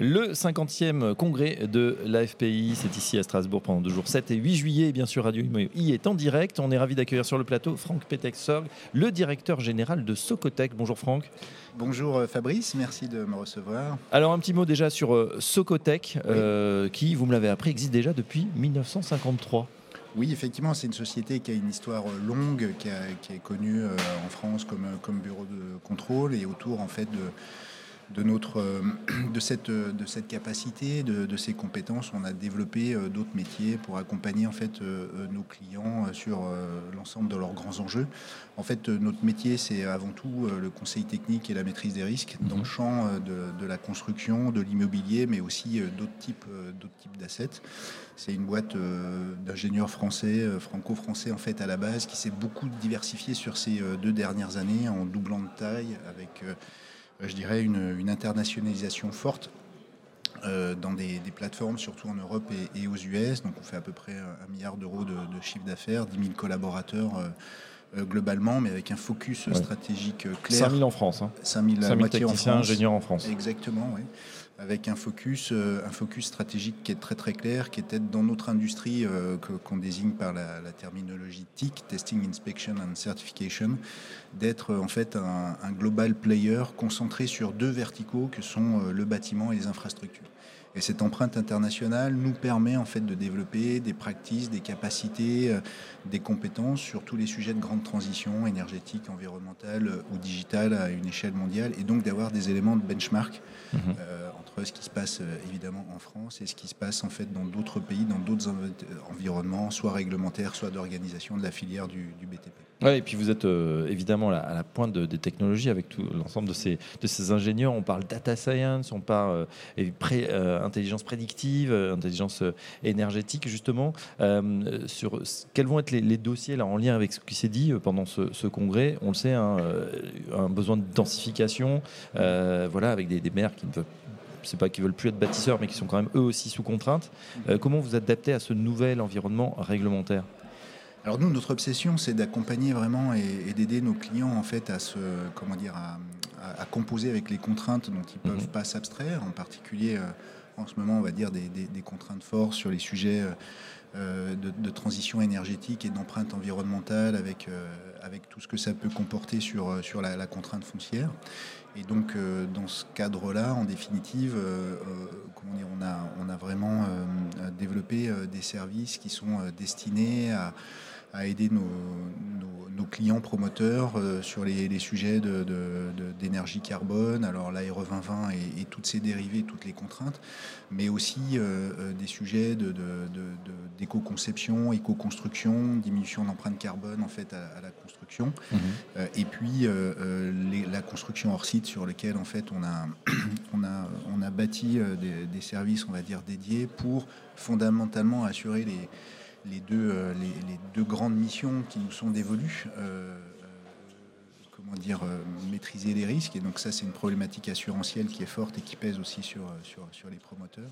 Le 50e congrès de l'AFPI, c'est ici à Strasbourg pendant deux jours, 7 et 8 juillet. Et bien sûr, Radio Imo y est en direct. On est ravi d'accueillir sur le plateau Franck Petexorg, le directeur général de Socotec. Bonjour Franck. Bonjour euh, Fabrice, merci de me recevoir. Alors un petit mot déjà sur euh, Socotec, euh, qui, vous me l'avez appris, existe déjà depuis 1953. Oui, effectivement, c'est une société qui a une histoire longue, qui, est connue en France comme, comme bureau de contrôle et autour en fait de de, notre, euh, de, cette, de cette capacité, de, ces compétences, on a développé euh, d'autres métiers pour accompagner en fait euh, nos clients sur l'ensemble de leurs grands enjeux. En fait, notre métier, c'est avant tout le conseil technique et la maîtrise des risques dans le mhm. champ de, la construction, de l'immobilier, mais aussi d'autres types, d'autres types d'assets. C'est une boîte d'ingénieurs français, franco-français en fait à la base, qui s'est beaucoup diversifiée sur ces deux dernières années en doublant de taille avec euh, je dirais, une, internationalisation forte euh, dans des, plateformes, surtout en Europe et, aux US. Donc on fait à peu près un milliard d'euros de, chiffre d'affaires, 10 000 collaborateurs euh, globalement, mais avec un focus stratégique clair. 5 000 en France. Hein. 5 000, 5 000 techniciens, ingénieurs en France. Exactement, oui avec un focus, euh, un focus stratégique qui est très très clair, qui est dans notre industrie euh, qu'on désigne par la, terminologie TIC, Testing, Inspection and Certification, d'être en fait un, un, global player concentré sur deux verticaux que sont euh, le bâtiment et les infrastructures. Et cette empreinte internationale nous permet en fait de développer des pratiques, des capacités, euh, des compétences sur tous les sujets de grande transition énergétique, environnementale euh, ou digitale à une échelle mondiale, et donc d'avoir des éléments de benchmark mhm. euh, entre ce qui se passe évidemment en France et ce qui se passe en fait dans d'autres pays, dans d'autres environnements, soit réglementaires, soit d'organisation de la filière du BTP. Ouais, et puis vous êtes euh, évidemment à la pointe des technologies avec tout l'ensemble de ces, de ces ingénieurs. On parle data science, on parle euh, pré, euh, intelligence prédictive, intelligence énergétique, justement. sur quels vont être les, dossiers là, en lien avec ce qui s'est dit pendant ce, congrès? On le sait, hein, un besoin de densification, voilà, avec des, des maires qui ne veulent c'est pas qu'ils veulent plus être bâtisseurs, mais qui sont quand même eux aussi sous contrainte. comment vous adaptez à ce nouvel environnement réglementaire? Alors nous, notre obsession, c'est d'accompagner vraiment et, d'aider nos clients en fait à se, comment dire, à, composer avec les contraintes dont ils ne peuvent mhm. pas s'abstraire, en particulier euh, en ce moment, on va dire des, contraintes fortes sur les sujets euh, euh, de, transition énergétique et d'empreinte environnementale, avec avec tout ce que ça peut comporter sur la, contrainte foncière. Et donc, dans ce cadre-là, en définitive, comment dire, on a vraiment développé des services qui sont destinés à à aider nos, clients promoteurs euh, sur les, sujets d'énergie de, carbone, alors l'ARE 2020 et, toutes ses dérivées, toutes les contraintes, mais aussi euh, euh, des sujets d'éco-conception, éco-construction, diminution d'empreinte carbone en fait à, la construction, mhm. et puis la construction hors site sur lequel en fait on a, on a, on a bâti des, des services on va dire dédiés pour fondamentalement assurer les les deux, euh, les, deux grandes missions qui nous sont dévolues. Euh, euh, comment dire, maîtriser les risques. Et donc ça, c'est une problématique assurantielle qui est forte et qui pèse aussi sur, sur, sur les promoteurs.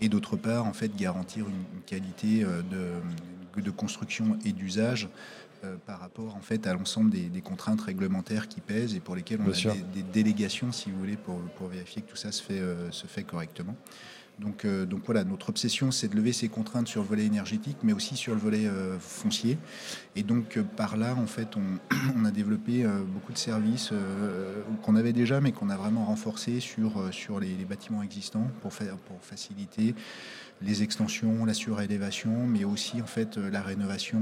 Et d'autre part, en fait, garantir une, qualité de, de, construction et d'usage par rapport en fait à l'ensemble des, contraintes réglementaires qui pèsent et pour lesquelles on a des, des, délégations, si vous voulez, pour, pour, vérifier que tout ça se fait, se fait correctement. Donc, euh, donc voilà, notre obsession, c'est de lever ces contraintes sur le volet énergétique, mais aussi sur le volet euh, foncier. Et donc euh, par là, en fait, on, a développé beaucoup de services qu'on avait déjà, mais qu'on a vraiment renforcés sur, les, bâtiments existants pour faciliter les extensions, la surélévation, mais aussi en fait la rénovation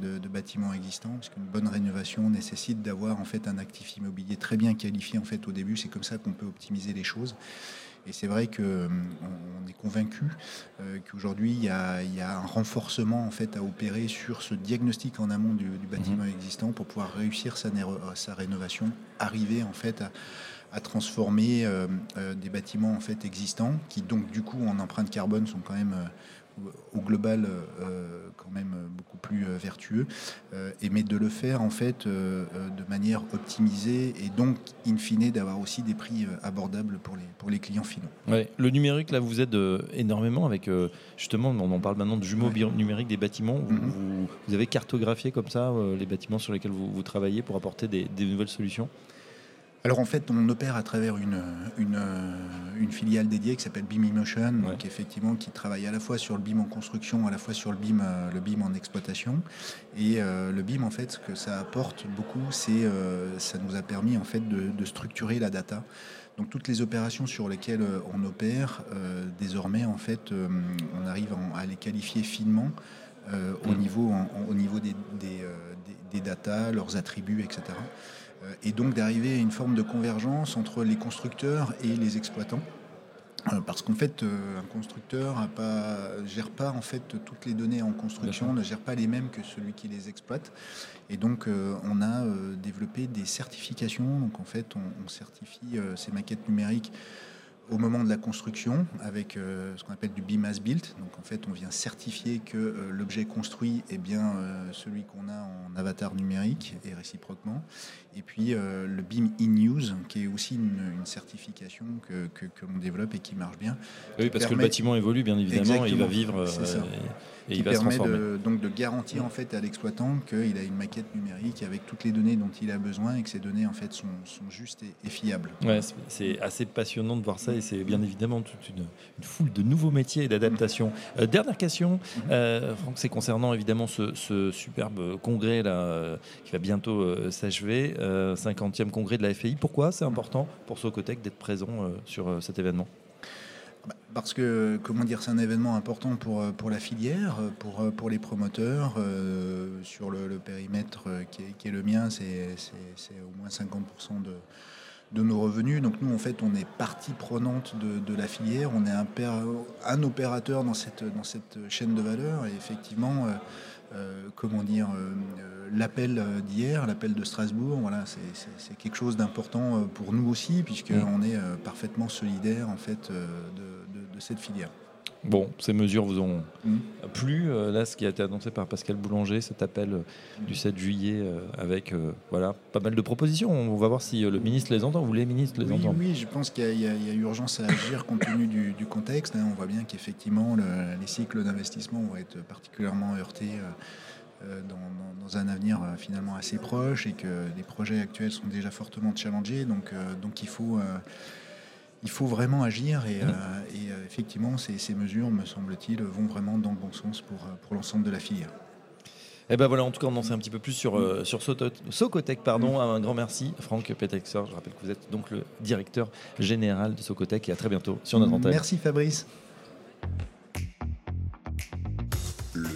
de, de bâtiments existants, parce qu'une bonne rénovation nécessite d'avoir en fait un actif immobilier très bien qualifié en fait au début. C'est comme ça qu'on peut optimiser les choses. Et c'est vrai qu'on euh, est convaincu euh, qu'aujourd'hui, il, y a un renforcement en fait, à opérer sur ce diagnostic en amont du, bâtiment mhm. existant pour pouvoir réussir sa, sa rénovation, arriver en fait à, transformer euh, des bâtiments en fait existants qui donc du coup en empreinte carbone sont quand même au global quand même beaucoup plus vertueux, et mais de le faire en fait de manière optimisée et donc in fine d'avoir aussi des prix abordables pour les, pour les clients finaux. Ouais. Le numérique, là, vous aide énormément avec justement, on en parle maintenant de jumeaux numériques des bâtiments. Vous, mm-hmm. vous, avez cartographié comme ça les bâtiments sur lesquels vous, vous travaillez pour apporter des, des nouvelles solutions? Alors en fait, on opère à travers une, une, filiale dédiée qui s'appelle Beam Emotion, donc effectivement qui travaille à la fois sur le BIM en construction, à la fois sur le BIM, euh, le BIM en exploitation. Et euh, le BIM, en fait, ce que ça apporte beaucoup, c'est euh, ça nous a permis en fait de, structurer la data. Donc toutes les opérations sur lesquelles on opère, désormais, en fait, on arrive à les qualifier finement au, mmh. niveau, au niveau des, des, des datas, leurs attributs, etc. Euh, et donc d'arriver à une forme de convergence entre les constructeurs et les exploitants. Euh, parce qu'en fait, euh, un constructeur ne gère pas en fait toutes les données en construction, ne gère pas les mêmes que celui qui les exploite. Et donc, on a développé des certifications. Donc, en fait, on certifie ces maquettes numériques au moment de la construction avec euh, ce qu'on appelle du BIM as built. Donc en fait, on vient certifier que euh, l'objet construit est bien euh, celui qu'on a en avatar numérique et réciproquement. Et puis le BIM in use, qui est aussi une, certification que, que, l'on développe et qui marche bien. Oui, parce que le bâtiment évolue bien évidemment, et il va vivre et, il va permet se de, donc de garantir en fait à l'exploitant qu'il a une maquette numérique avec toutes les données dont il a besoin et que ces données en fait sont, sont justes et, fiables. Ouais, c'est assez passionnant de voir ça et c'est bien évidemment toute une, foule de nouveaux métiers et d'adaptation. Euh, dernière question, mhm. euh, Franck, c'est concernant évidemment ce, superbe congrès là, euh, qui va bientôt s'achever, 50e congrès de la FI. Pourquoi c'est important pour Socotec d'être présent sur cet événement? Parce que, comment dire, c'est un événement important pour, pour la filière, pour, pour les promoteurs. sur le, périmètre qui est, qui est, le mien, c'est au moins 50% de, de nos revenus. Donc nous, en fait, on est partie prenante de, la filière, on est un, un, opérateur dans cette, dans cette chaîne de valeur. Et effectivement, euh, euh, comment dire, euh, l'appel d'hier, l'appel de Strasbourg, voilà, c'est quelque chose d'important pour nous aussi, puisqu'on est parfaitement solidaire en fait de cette filière. Bon, ces mesures vous ont mm. plu. Euh, là, ce qui a été annoncé par Pascal Boulanger, cet appel euh, du 7 juillet, euh, avec voilà, pas mal de propositions. On va voir si le ministre les entend, ou les ministres les oui, entendent. Oui, je pense qu'il y, a urgence à agir compte tenu du, contexte. Hein. On voit bien qu'effectivement, les cycles d'investissement vont être particulièrement heurtés. Dans, un avenir finalement assez proche et que les projets actuels sont déjà fortement challengés. Donc, donc il faut il faut vraiment agir et, mmh. euh, euh, effectivement, ces, mesures, me semble-t-il, vont vraiment dans le bon sens pour, euh, pour l'ensemble de la filière. Et eh ben voilà, en tout cas, on en sait un petit peu plus sur, sur Socotec. Pardon. Mmh. Un grand merci, Franck Petexer. Je rappelle que vous êtes donc le directeur général de Socotec et à très bientôt sur notre antenne. Merci Fabrice.